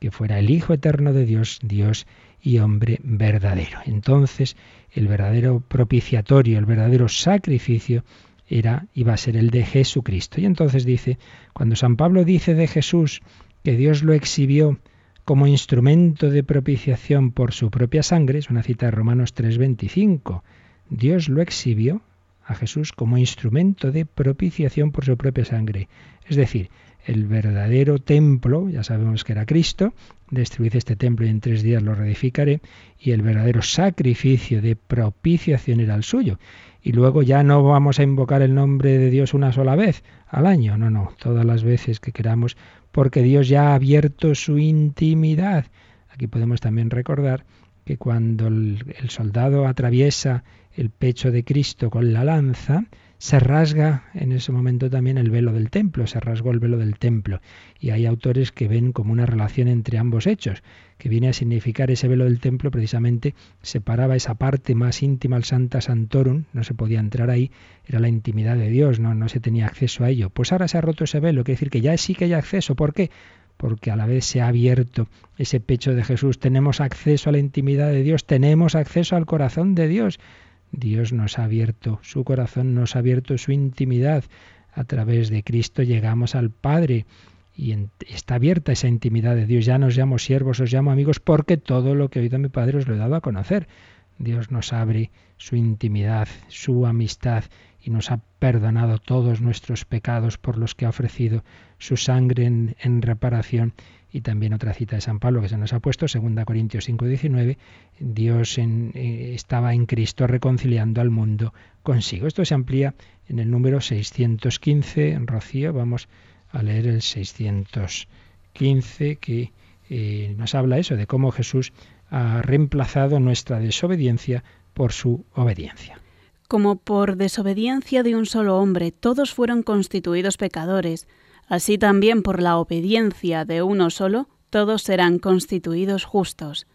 que fuera el Hijo eterno de Dios, Dios y hombre verdadero. Entonces, el verdadero propiciatorio, el verdadero sacrificio era iba a ser el de Jesucristo. Y entonces dice, cuando San Pablo dice de Jesús que Dios lo exhibió como instrumento de propiciación por su propia sangre, es una cita de Romanos 3:25. Dios lo exhibió a Jesús como instrumento de propiciación por su propia sangre. Es decir, el verdadero templo, ya sabemos que era Cristo, destruid este templo y en tres días lo reedificaré, y el verdadero sacrificio de propiciación era el suyo. Y luego ya no vamos a invocar el nombre de Dios una sola vez al año, no, no, todas las veces que queramos, porque Dios ya ha abierto su intimidad. Aquí podemos también recordar que cuando el, el soldado atraviesa el pecho de Cristo con la lanza, se rasga en ese momento también el velo del templo, se rasgó el velo del templo. Y hay autores que ven como una relación entre ambos hechos, que viene a significar ese velo del templo precisamente separaba esa parte más íntima al Santa Santorum, no se podía entrar ahí, era la intimidad de Dios, no, no se tenía acceso a ello. Pues ahora se ha roto ese velo, quiere decir que ya sí que hay acceso. ¿Por qué? porque a la vez se ha abierto ese pecho de Jesús, tenemos acceso a la intimidad de Dios, tenemos acceso al corazón de Dios. Dios nos ha abierto su corazón, nos ha abierto su intimidad. A través de Cristo llegamos al Padre y está abierta esa intimidad de Dios. Ya nos llamo siervos, os llamo amigos, porque todo lo que he oído a mi Padre os lo he dado a conocer. Dios nos abre su intimidad, su amistad y nos ha perdonado todos nuestros pecados por los que ha ofrecido su sangre en, en reparación y también otra cita de San Pablo que se nos ha puesto, 2 Corintios 5:19, Dios eh, estaba en Cristo reconciliando al mundo consigo. Esto se amplía en el número 615, en Rocío, vamos a leer el 615 que eh, nos habla eso, de cómo Jesús ha reemplazado nuestra desobediencia por su obediencia. Como por desobediencia de un solo hombre todos fueron constituidos pecadores, Así también por la obediencia de uno solo, todos serán constituidos justos.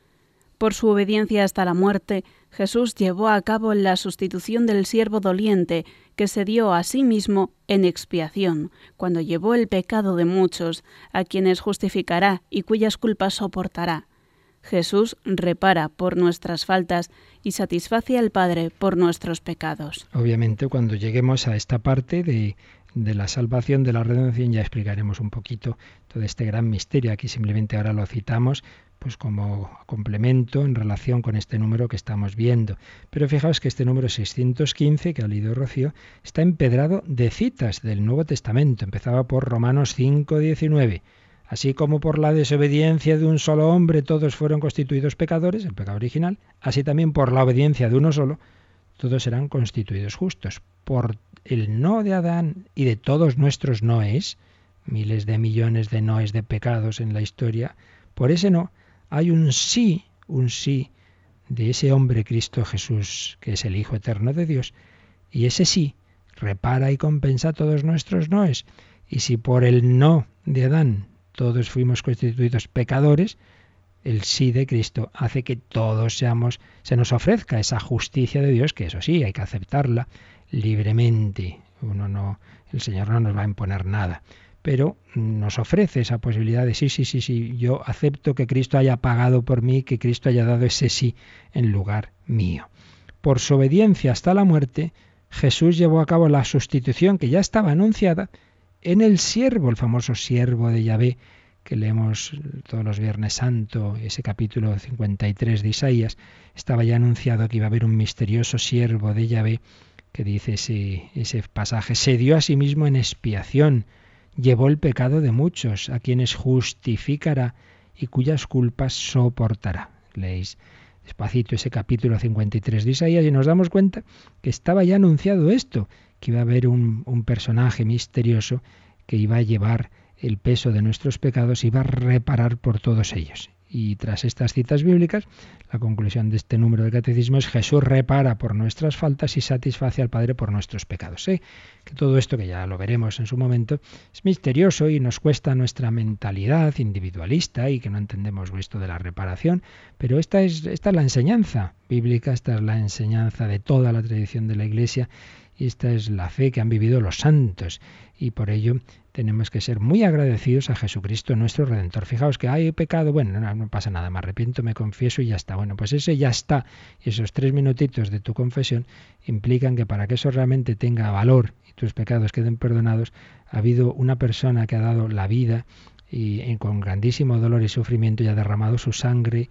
Por su obediencia hasta la muerte, Jesús llevó a cabo la sustitución del siervo doliente que se dio a sí mismo en expiación, cuando llevó el pecado de muchos, a quienes justificará y cuyas culpas soportará. Jesús repara por nuestras faltas y satisface al Padre por nuestros pecados. Obviamente, cuando lleguemos a esta parte de de la salvación, de la redención, ya explicaremos un poquito todo este gran misterio. Aquí simplemente ahora lo citamos pues como complemento en relación con este número que estamos viendo. Pero fijaos que este número 615 que ha leído Rocío está empedrado de citas del Nuevo Testamento. Empezaba por Romanos 5:19. Así como por la desobediencia de un solo hombre todos fueron constituidos pecadores, el pecado original, así también por la obediencia de uno solo, todos serán constituidos justos. Por el no de Adán y de todos nuestros noes, miles de millones de noes de pecados en la historia, por ese no hay un sí, un sí de ese hombre Cristo Jesús, que es el Hijo eterno de Dios, y ese sí repara y compensa todos nuestros noes. Y si por el no de Adán todos fuimos constituidos pecadores, el sí de Cristo hace que todos seamos, se nos ofrezca esa justicia de Dios, que eso sí, hay que aceptarla libremente. Uno no, el Señor no nos va a imponer nada, pero nos ofrece esa posibilidad de sí, sí, sí, sí, yo acepto que Cristo haya pagado por mí, que Cristo haya dado ese sí en lugar mío. Por su obediencia hasta la muerte, Jesús llevó a cabo la sustitución que ya estaba anunciada en el siervo, el famoso siervo de Yahvé, que leemos todos los Viernes Santo, ese capítulo 53 de Isaías, estaba ya anunciado que iba a haber un misterioso siervo de Yahvé, que dice ese, ese pasaje, se dio a sí mismo en expiación, llevó el pecado de muchos, a quienes justificará y cuyas culpas soportará. Leéis despacito ese capítulo 53 de Isaías y nos damos cuenta que estaba ya anunciado esto, que iba a haber un, un personaje misterioso que iba a llevar el peso de nuestros pecados y va a reparar por todos ellos. Y tras estas citas bíblicas, la conclusión de este número de catecismo es Jesús repara por nuestras faltas y satisface al Padre por nuestros pecados. Sé que todo esto, que ya lo veremos en su momento, es misterioso y nos cuesta nuestra mentalidad individualista y que no entendemos esto de la reparación, pero esta es, esta es la enseñanza bíblica, esta es la enseñanza de toda la tradición de la Iglesia esta es la fe que han vivido los santos y por ello tenemos que ser muy agradecidos a Jesucristo nuestro Redentor. Fijaos que hay pecado, bueno, no, pasa nada, me arrepiento, me confieso y ya está. Bueno, pues ese ya está. Y esos tres minutitos de tu confesión implican que para que eso realmente tenga valor y tus pecados queden perdonados, ha habido una persona que ha dado la vida y con grandísimo dolor y sufrimiento y ha derramado su sangre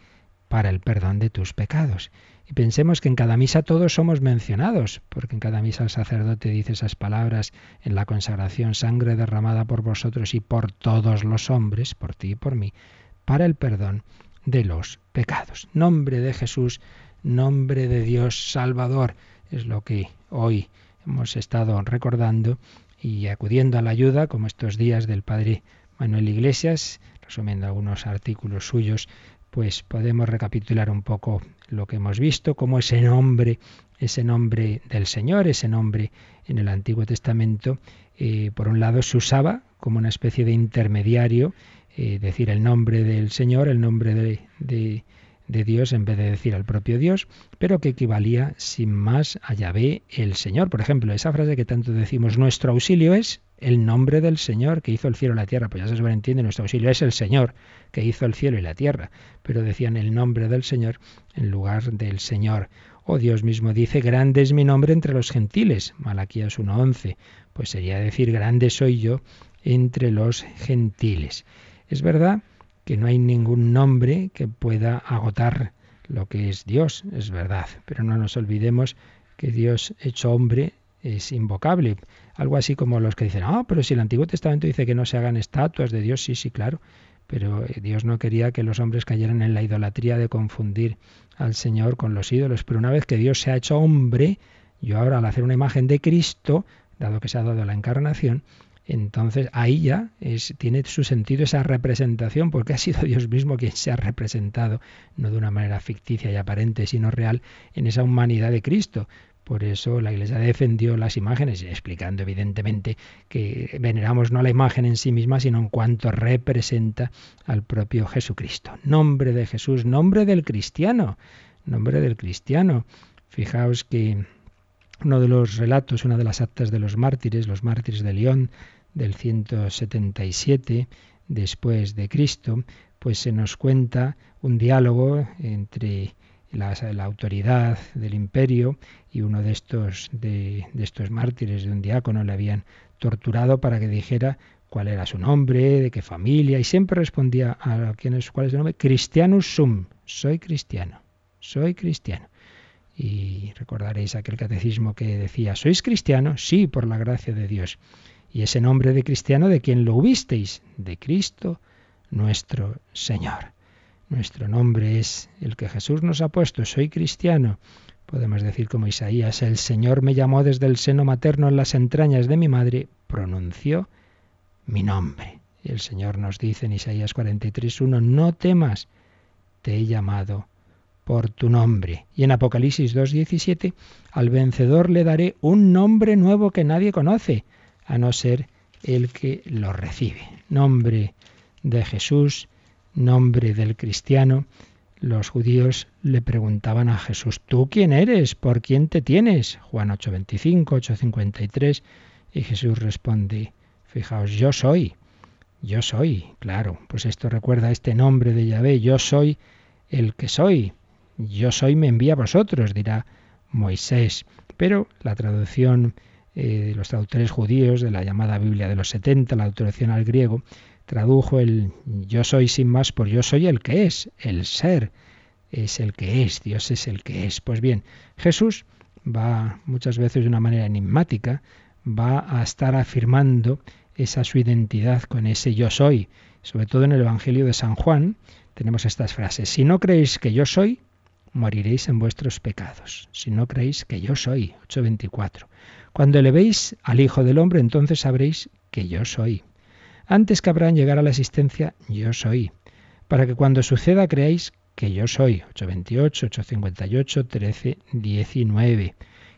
para el perdón de tus pecados. Y pensemos que en cada misa todos somos mencionados, porque en cada misa el sacerdote dice esas palabras en la consagración, sangre derramada por vosotros y por todos los hombres, por ti y por mí, para el perdón de los pecados. Nombre de Jesús, nombre de Dios Salvador, es lo que hoy hemos estado recordando y acudiendo a la ayuda, como estos días del Padre Manuel Iglesias, resumiendo algunos artículos suyos pues podemos recapitular un poco lo que hemos visto, cómo ese nombre, ese nombre del Señor, ese nombre en el Antiguo Testamento, eh, por un lado se usaba como una especie de intermediario, eh, decir el nombre del Señor, el nombre de, de, de, Dios en vez de decir al propio Dios, pero que equivalía sin más a Yahvé el Señor. Por ejemplo, esa frase que tanto decimos, nuestro auxilio es el nombre del Señor que hizo el cielo y la tierra. Pues ya se sobreentiende, nuestro auxilio es el Señor que hizo el cielo y la tierra. Pero decían el nombre del Señor en lugar del Señor. O Dios mismo dice, grande es mi nombre entre los gentiles. Malaquías 1.11. Pues sería decir, grande soy yo entre los gentiles. Es verdad que no hay ningún nombre que pueda agotar lo que es Dios, es verdad. Pero no nos olvidemos que Dios hecho hombre es invocable. Algo así como los que dicen, ah, pero si el Antiguo Testamento dice que no se hagan estatuas de Dios, sí, sí, claro. Pero eh, Dios no quería que los hombres cayeran en la idolatría de confundir al Señor con los ídolos. Pero una vez que Dios se ha hecho hombre, yo ahora al hacer una imagen de Cristo, dado que se ha dado la encarnación, entonces ahí ya es, tiene su sentido esa representación, porque ha sido Dios mismo quien se ha representado, no de una manera ficticia y aparente, sino real, en esa humanidad de Cristo. Por eso la Iglesia defendió las imágenes, explicando evidentemente que veneramos no la imagen en sí misma, sino en cuanto representa al propio Jesucristo. Nombre de Jesús, nombre del cristiano, nombre del cristiano. Fijaos que uno de los relatos, una de las actas de los mártires, los mártires de León, del 177 después de Cristo, pues se nos cuenta un diálogo entre la, autoridad del imperio y uno de estos, de, estos mártires, de un diácono, le habían torturado para que dijera cuál era su nombre, de qué familia, y siempre respondía a quién es, cuál es su nombre, Christianus sum, soy cristiano, soy cristiano. Y recordaréis aquel catecismo que decía, ¿sois cristiano? Sí, por la gracia de Dios. Y ese nombre de cristiano, ¿de quién lo hubisteis? De Cristo nuestro Señor. Nuestro nombre es el que Jesús nos ha puesto. Soy cristiano. Podemos decir como Isaías, el Señor me llamó desde el seno materno en las entrañas de mi madre, pronunció mi nombre. Y el Señor nos dice en Isaías 43.1, no temas, te he llamado por tu nombre. Y en Apocalipsis 2.17, al vencedor le daré un nombre nuevo que nadie conoce, a no ser el que lo recibe. Nombre de Jesús, nombre del cristiano. Los judíos le preguntaban a Jesús, ¿tú quién eres? ¿Por quién te tienes? Juan 8.25, 8.53. Y Jesús responde, fijaos, yo soy. Yo soy, claro, pues esto recuerda este nombre de Yahvé, yo soy el que soy. Yo soy me envía a vosotros, dirá Moisés. Pero la traducción eh, de los traductores judíos de la llamada Biblia de los 70, la traducción al griego, tradujo el yo soy sin más por yo soy el que es, el ser es el que es, Dios es el que es. Pues bien, Jesús va muchas veces de una manera enigmática, va a estar afirmando esa su identidad con ese yo soy. Sobre todo en el Evangelio de San Juan tenemos estas frases. Si no creéis que yo soy, moriréis en vuestros pecados. Si no creéis que yo soy. 8.24. Cuando le veis al Hijo del Hombre, entonces sabréis que yo soy. Antes que Abraham llegara a la existencia, yo soy. Para que cuando suceda creáis que yo soy. 828, 858, 13, 19.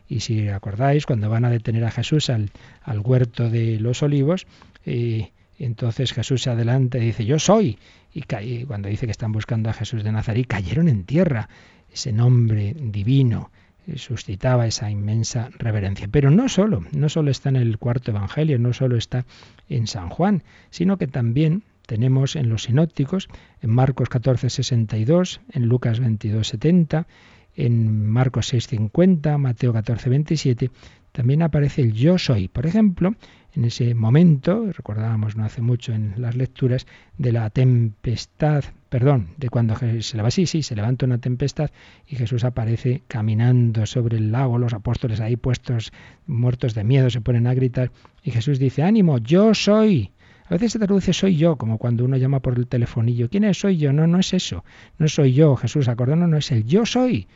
Y si acordáis, cuando van a detener a Jesús al, al huerto de los olivos, eh, entonces Jesús se adelanta y dice, yo soy. Y, y cuando dice que están buscando a Jesús de Nazaret, cayeron en tierra. Ese nombre divino suscitaba esa inmensa reverencia. Pero no solo, no solo está en el cuarto evangelio, no solo está en San Juan, sino que también tenemos en los sinópticos, en Marcos 14, 62, en Lucas 22, 70, en Marcos 6, 50, Mateo 14, 27, también aparece el yo soy. Por ejemplo, en ese momento, recordábamos no hace mucho en las lecturas, de la tempestad, perdón, de cuando se levanta, sí, sí, se levanta una tempestad y Jesús aparece caminando sobre el lago, los apóstoles ahí puestos, muertos de miedo, se ponen a gritar y Jesús dice, ánimo, yo soy. A veces se traduce soy yo, como cuando uno llama por el telefonillo. ¿Quién es? Soy yo. No, no es eso. No soy yo, Jesús. Acordando, no es el yo soy.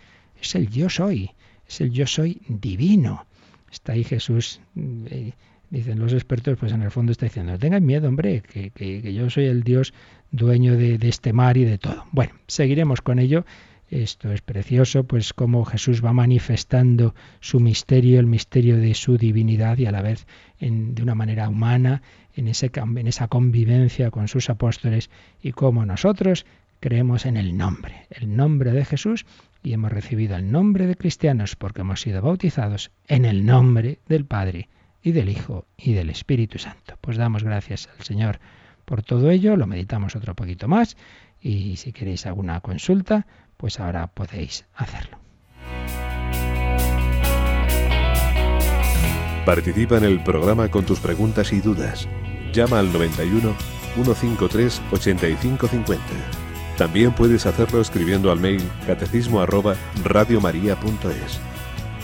Es el yo soy. Es el yo soy divino. Está ahí Jesús eh, dicen los expertos, pues en el fondo está diciendo, tengan miedo, hombre, que, yo soy el Dios dueño de, de, este mar y de todo. Bueno, seguiremos con ello. Esto es precioso, pues como Jesús va manifestando su misterio, el misterio de su divinidad y a la vez en, de una manera humana, en, ese, en esa convivencia con sus apóstoles y como nosotros creemos en el nombre, el nombre de Jesús y hemos recibido el nombre de cristianos porque hemos sido bautizados en el nombre del Padre y del Hijo y del Espíritu Santo. Pues damos gracias al Señor por todo ello, lo meditamos otro poquito más y si queréis alguna consulta, pues ahora podéis hacerlo. Participa en el programa con tus preguntas y dudas. Llama al 91 153 8550. También puedes hacerlo escribiendo al mail catecismo arroba radiomaria.es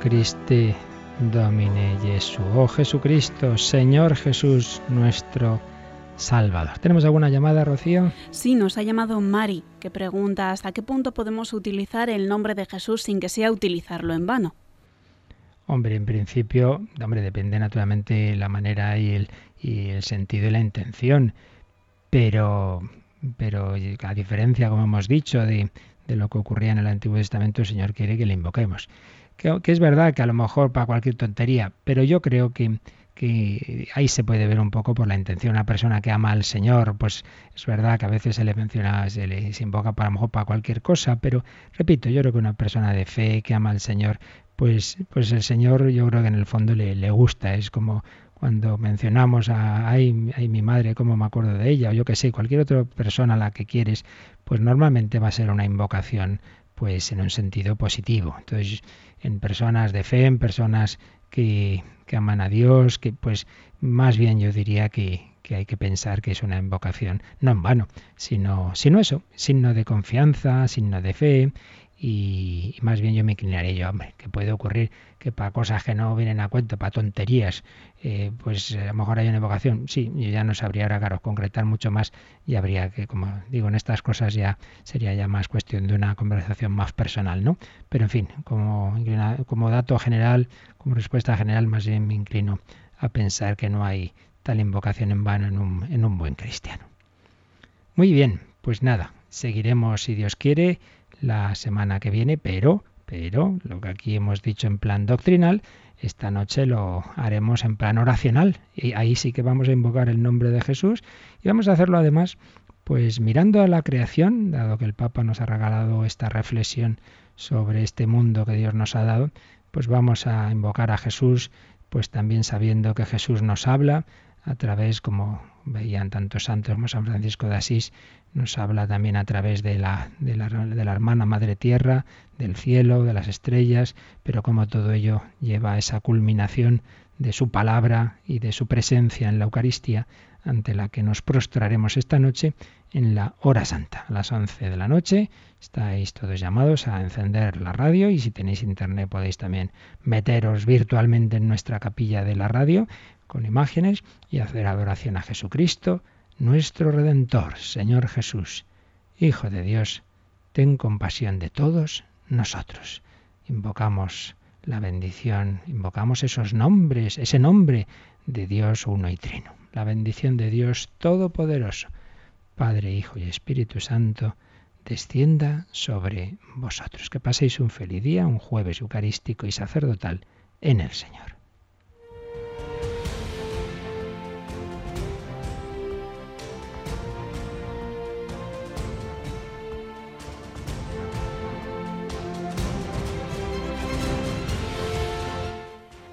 Cristo Domine Jesu, oh Jesucristo, Señor Jesús, nuestro Salvador. ¿Tenemos alguna llamada, Rocío? Sí, nos ha llamado Mari, que pregunta hasta qué punto podemos utilizar el nombre de Jesús sin que sea utilizarlo en vano. Hombre, en principio, hombre, depende naturalmente la manera y el, y el sentido y la intención, pero, pero a diferencia, como hemos dicho, de, de lo que ocurría en el Antiguo Testamento, el Señor quiere que le invoquemos que, es verdad que a lo mejor para cualquier tontería, pero yo creo que, que ahí se puede ver un poco por la intención. Una persona que ama al Señor, pues es verdad que a veces se le menciona, se le invoca para, lo mejor para cualquier cosa, pero repito, yo creo que una persona de fe que ama al Señor, pues, pues el Señor yo creo que en el fondo le, le gusta. Es como cuando mencionamos a ay, ay, mi madre, cómo me acuerdo de ella, o yo que sé, cualquier otra persona a la que quieres, pues normalmente va a ser una invocación pues en un sentido positivo. Entonces, en personas de fe, en personas que, que aman a Dios, que pues más bien yo diría que, que hay que pensar que es una invocación no en vano, sino, sino eso, signo de confianza, signo de fe y, más bien yo me inclinaré yo, hombre, que puede ocurrir que para cosas que no vienen a cuento, para tonterías, eh, pues a lo mejor hay una evocación. Sí, yo ya no sabría ahora, claro, concretar mucho más y habría que, como digo, en estas cosas ya sería ya más cuestión de una conversación más personal, ¿no? Pero en fin, como, como dato general, como respuesta general, más bien me inclino a pensar que no hay tal invocación en vano en un, en un buen cristiano. Muy bien, pues nada, seguiremos si Dios quiere la semana que viene, pero, pero, lo que aquí hemos dicho en plan doctrinal, esta noche lo haremos en plan oracional. Y ahí sí que vamos a invocar el nombre de Jesús y vamos a hacerlo además, pues mirando a la creación, dado que el Papa nos ha regalado esta reflexión sobre este mundo que Dios nos ha dado, pues vamos a invocar a Jesús, pues también sabiendo que Jesús nos habla a través, como veían tantos santos como San Francisco de Asís, nos habla también a través de la, de la, de la hermana Madre Tierra, del cielo, de las estrellas, pero como todo ello lleva a esa culminación de su palabra y de su presencia en la Eucaristía, ante la que nos prostraremos esta noche en la hora santa, a las 11 de la noche. Estáis todos llamados a encender la radio y si tenéis internet podéis también meteros virtualmente en nuestra capilla de la radio con imágenes y hacer adoración a Jesucristo, nuestro Redentor, Señor Jesús, Hijo de Dios, ten compasión de todos nosotros. Invocamos la bendición, invocamos esos nombres, ese nombre de Dios uno y trino. La bendición de Dios Todopoderoso, Padre, Hijo y Espíritu Santo, descienda sobre vosotros. Que paséis un feliz día, un jueves eucarístico y sacerdotal en el Señor.